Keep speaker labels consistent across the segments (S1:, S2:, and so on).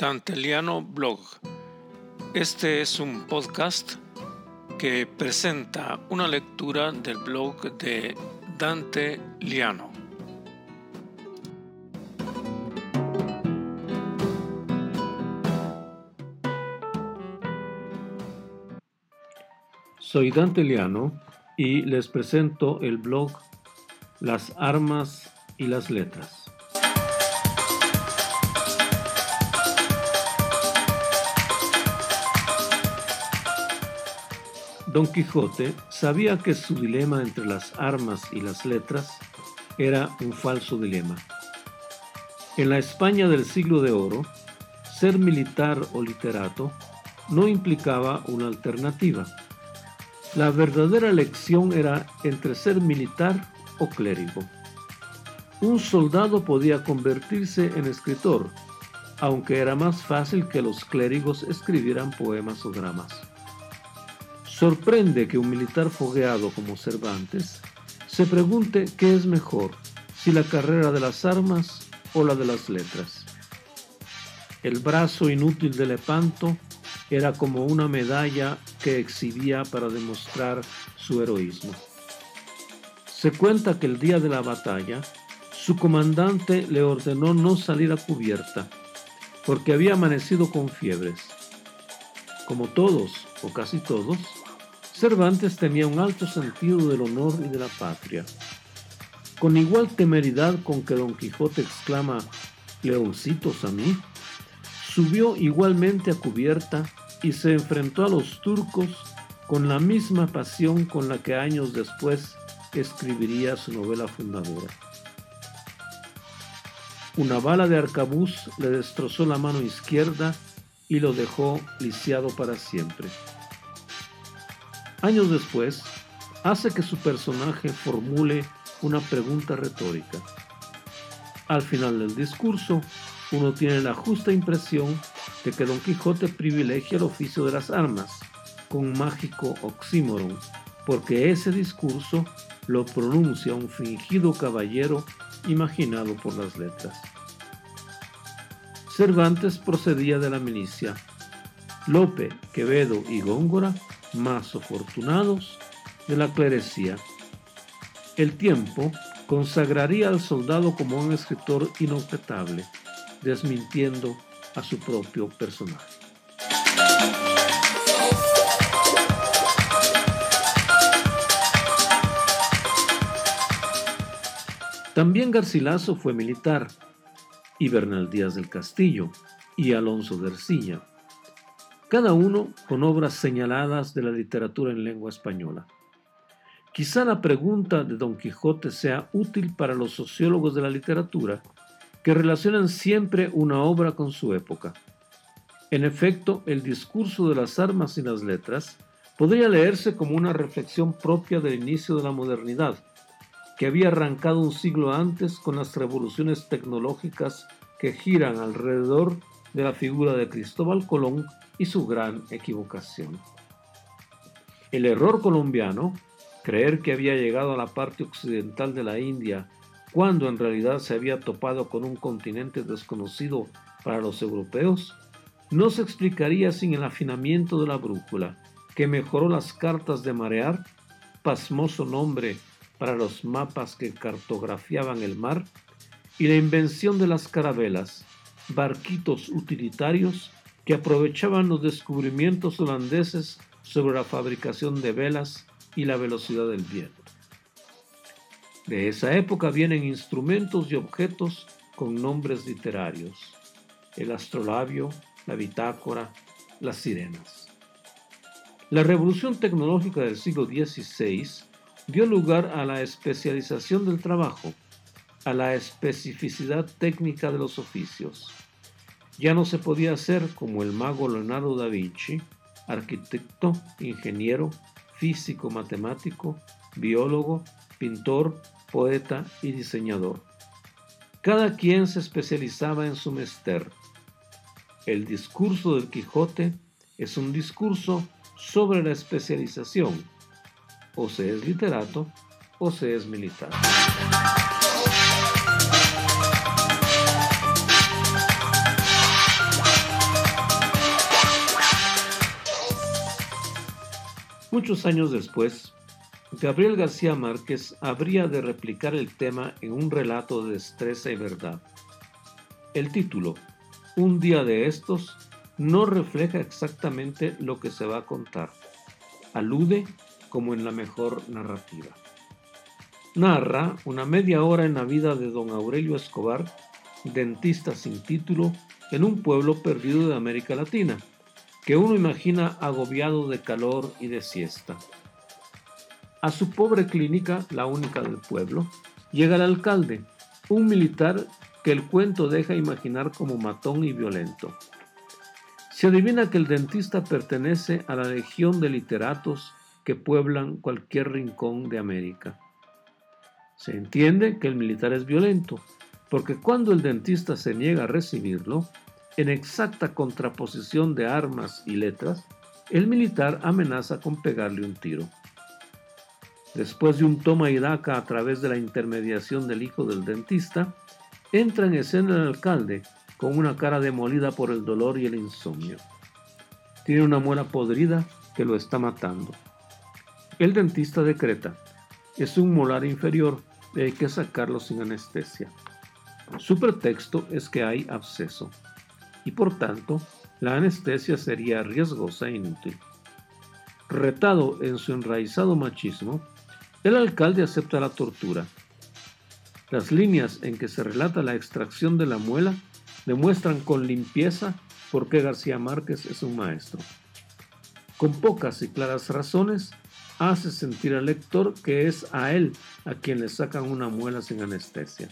S1: Danteliano Blog. Este es un podcast que presenta una lectura del blog de Dante Liano. Soy Dante Liano y les presento el blog Las armas y las letras. Don Quijote sabía que su dilema entre las armas y las letras era un falso dilema. En la España del siglo de oro, ser militar o literato no implicaba una alternativa. La verdadera elección era entre ser militar o clérigo. Un soldado podía convertirse en escritor, aunque era más fácil que los clérigos escribieran poemas o dramas. Sorprende que un militar fogueado como Cervantes se pregunte qué es mejor, si la carrera de las armas o la de las letras. El brazo inútil de Lepanto era como una medalla que exhibía para demostrar su heroísmo. Se cuenta que el día de la batalla, su comandante le ordenó no salir a cubierta, porque había amanecido con fiebres. Como todos, o casi todos, Cervantes tenía un alto sentido del honor y de la patria. Con igual temeridad con que Don Quijote exclama, Leoncitos a mí, subió igualmente a cubierta y se enfrentó a los turcos con la misma pasión con la que años después escribiría su novela fundadora. Una bala de arcabuz le destrozó la mano izquierda y lo dejó lisiado para siempre. Años después, hace que su personaje formule una pregunta retórica. Al final del discurso, uno tiene la justa impresión de que Don Quijote privilegia el oficio de las armas, con mágico oxímoron, porque ese discurso lo pronuncia un fingido caballero imaginado por las letras. Cervantes procedía de la milicia. Lope, Quevedo y Góngora más afortunados de la clerecía. El tiempo consagraría al soldado como un escritor inobjetable, desmintiendo a su propio personaje. También Garcilaso fue militar, y Bernal Díaz del Castillo, y Alonso de Ercilla, cada uno con obras señaladas de la literatura en lengua española. Quizá la pregunta de Don Quijote sea útil para los sociólogos de la literatura, que relacionan siempre una obra con su época. En efecto, el discurso de las armas y las letras podría leerse como una reflexión propia del inicio de la modernidad, que había arrancado un siglo antes con las revoluciones tecnológicas que giran alrededor de la figura de Cristóbal Colón y su gran equivocación. El error colombiano, creer que había llegado a la parte occidental de la India cuando en realidad se había topado con un continente desconocido para los europeos, no se explicaría sin el afinamiento de la brújula, que mejoró las cartas de marear, pasmoso nombre para los mapas que cartografiaban el mar, y la invención de las carabelas, barquitos utilitarios que aprovechaban los descubrimientos holandeses sobre la fabricación de velas y la velocidad del viento. De esa época vienen instrumentos y objetos con nombres literarios, el astrolabio, la bitácora, las sirenas. La revolución tecnológica del siglo XVI dio lugar a la especialización del trabajo, a la especificidad técnica de los oficios ya no se podía ser como el mago Leonardo da Vinci, arquitecto, ingeniero, físico, matemático, biólogo, pintor, poeta y diseñador. Cada quien se especializaba en su mester. El discurso del Quijote es un discurso sobre la especialización. O se es literato o se es militar. Muchos años después, Gabriel García Márquez habría de replicar el tema en un relato de destreza y verdad. El título, Un día de estos, no refleja exactamente lo que se va a contar. Alude como en la mejor narrativa. Narra una media hora en la vida de don Aurelio Escobar, dentista sin título, en un pueblo perdido de América Latina, que uno imagina agobiado de calor y de siesta. A su pobre clínica, la única del pueblo, llega el alcalde, un militar que el cuento deja imaginar como matón y violento. Se adivina que el dentista pertenece a la legión de literatos que pueblan cualquier rincón de América. Se entiende que el militar es violento, porque cuando el dentista se niega a recibirlo, en exacta contraposición de armas y letras, el militar amenaza con pegarle un tiro. Después de un toma y daca a través de la intermediación del hijo del dentista, entra en escena el alcalde con una cara demolida por el dolor y el insomnio. Tiene una muela podrida que lo está matando. El dentista decreta, es un molar inferior y hay que sacarlo sin anestesia. Su pretexto es que hay absceso y por tanto la anestesia sería riesgosa e inútil. Retado en su enraizado machismo, el alcalde acepta la tortura. Las líneas en que se relata la extracción de la muela demuestran con limpieza por qué García Márquez es un maestro. Con pocas y claras razones, hace sentir al lector que es a él a quien le sacan una muela sin anestesia.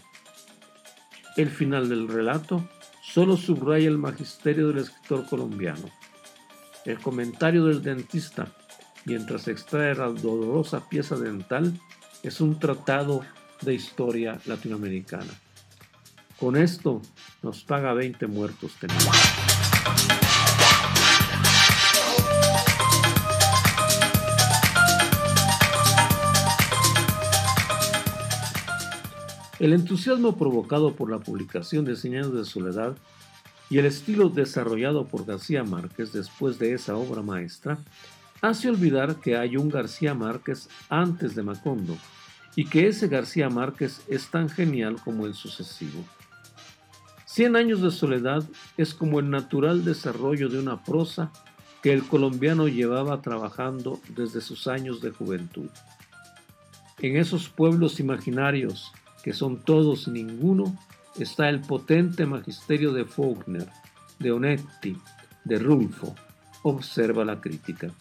S1: El final del relato solo subraya el magisterio del escritor colombiano. El comentario del dentista mientras extrae la dolorosa pieza dental, es un tratado de historia latinoamericana. Con esto nos paga 20 muertos tenemos. El entusiasmo provocado por la publicación de Señales de Soledad y el estilo desarrollado por García Márquez después de esa obra maestra hace olvidar que hay un García Márquez antes de Macondo y que ese García Márquez es tan genial como el sucesivo. Cien años de soledad es como el natural desarrollo de una prosa que el colombiano llevaba trabajando desde sus años de juventud. En esos pueblos imaginarios, que son todos ninguno, está el potente magisterio de Faulkner, de Onetti, de Rulfo. Observa la crítica.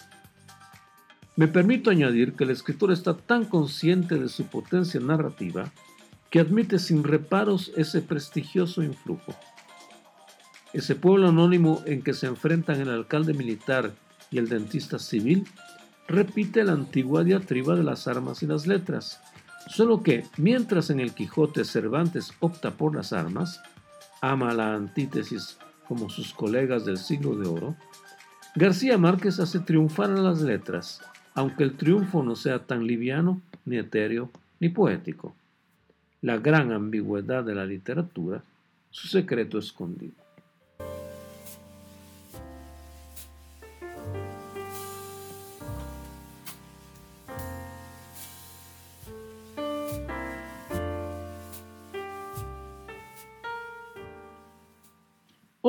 S1: Me permito añadir que el escritor está tan consciente de su potencia narrativa que admite sin reparos ese prestigioso influjo. Ese pueblo anónimo en que se enfrentan el alcalde militar y el dentista civil repite la antigua diatriba de las armas y las letras, solo que mientras en el Quijote Cervantes opta por las armas, ama la antítesis como sus colegas del siglo de oro, García Márquez hace triunfar a las letras aunque el triunfo no sea tan liviano, ni etéreo, ni poético. La gran ambigüedad de la literatura, su secreto escondido.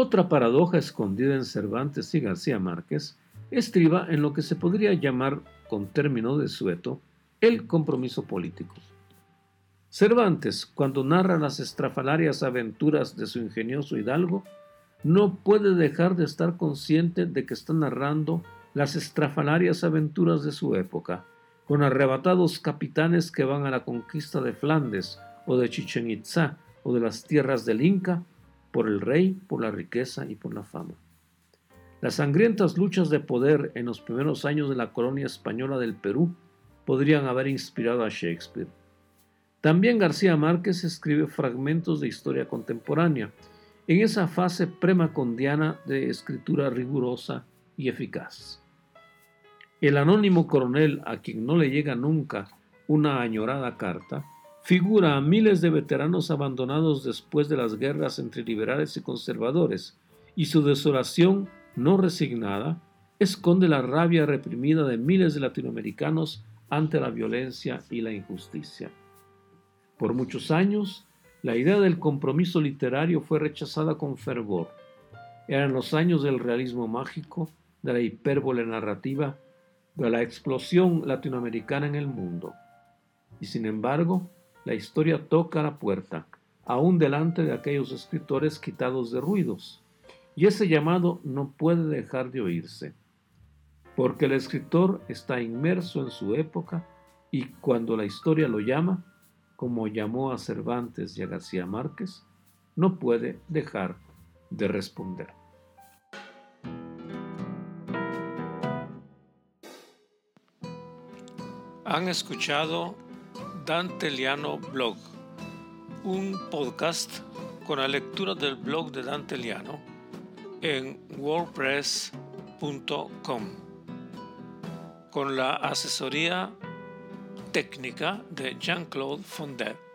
S1: Otra paradoja escondida en Cervantes y García Márquez estriba en lo que se podría llamar con término de sueto, el compromiso político. Cervantes, cuando narra las estrafalarias aventuras de su ingenioso hidalgo, no puede dejar de estar consciente de que está narrando las estrafalarias aventuras de su época, con arrebatados capitanes que van a la conquista de Flandes o de Chichen Itzá o de las tierras del Inca, por el rey, por la riqueza y por la fama. Las sangrientas luchas de poder en los primeros años de la colonia española del Perú podrían haber inspirado a Shakespeare. También García Márquez escribe fragmentos de historia contemporánea, en esa fase premacondiana de escritura rigurosa y eficaz. El anónimo coronel a quien no le llega nunca una añorada carta, figura a miles de veteranos abandonados después de las guerras entre liberales y conservadores, y su desolación no resignada esconde la rabia reprimida de miles de latinoamericanos ante la violencia y la injusticia. Por muchos años, la idea del compromiso literario fue rechazada con fervor. Eran los años del realismo mágico, de la hipérbole narrativa, de la explosión latinoamericana en el mundo. Y sin embargo, la historia toca la puerta, aún delante de aquellos escritores quitados de ruidos. Y ese llamado no puede dejar de oírse, porque el escritor está inmerso en su época y cuando la historia lo llama, como llamó a Cervantes y a García Márquez, no puede dejar de responder.
S2: Han escuchado Dante Liano Blog, un podcast con la lectura del blog de Dante Liano en wordpress.com, con la asesoría técnica de Jean-Claude Fondet.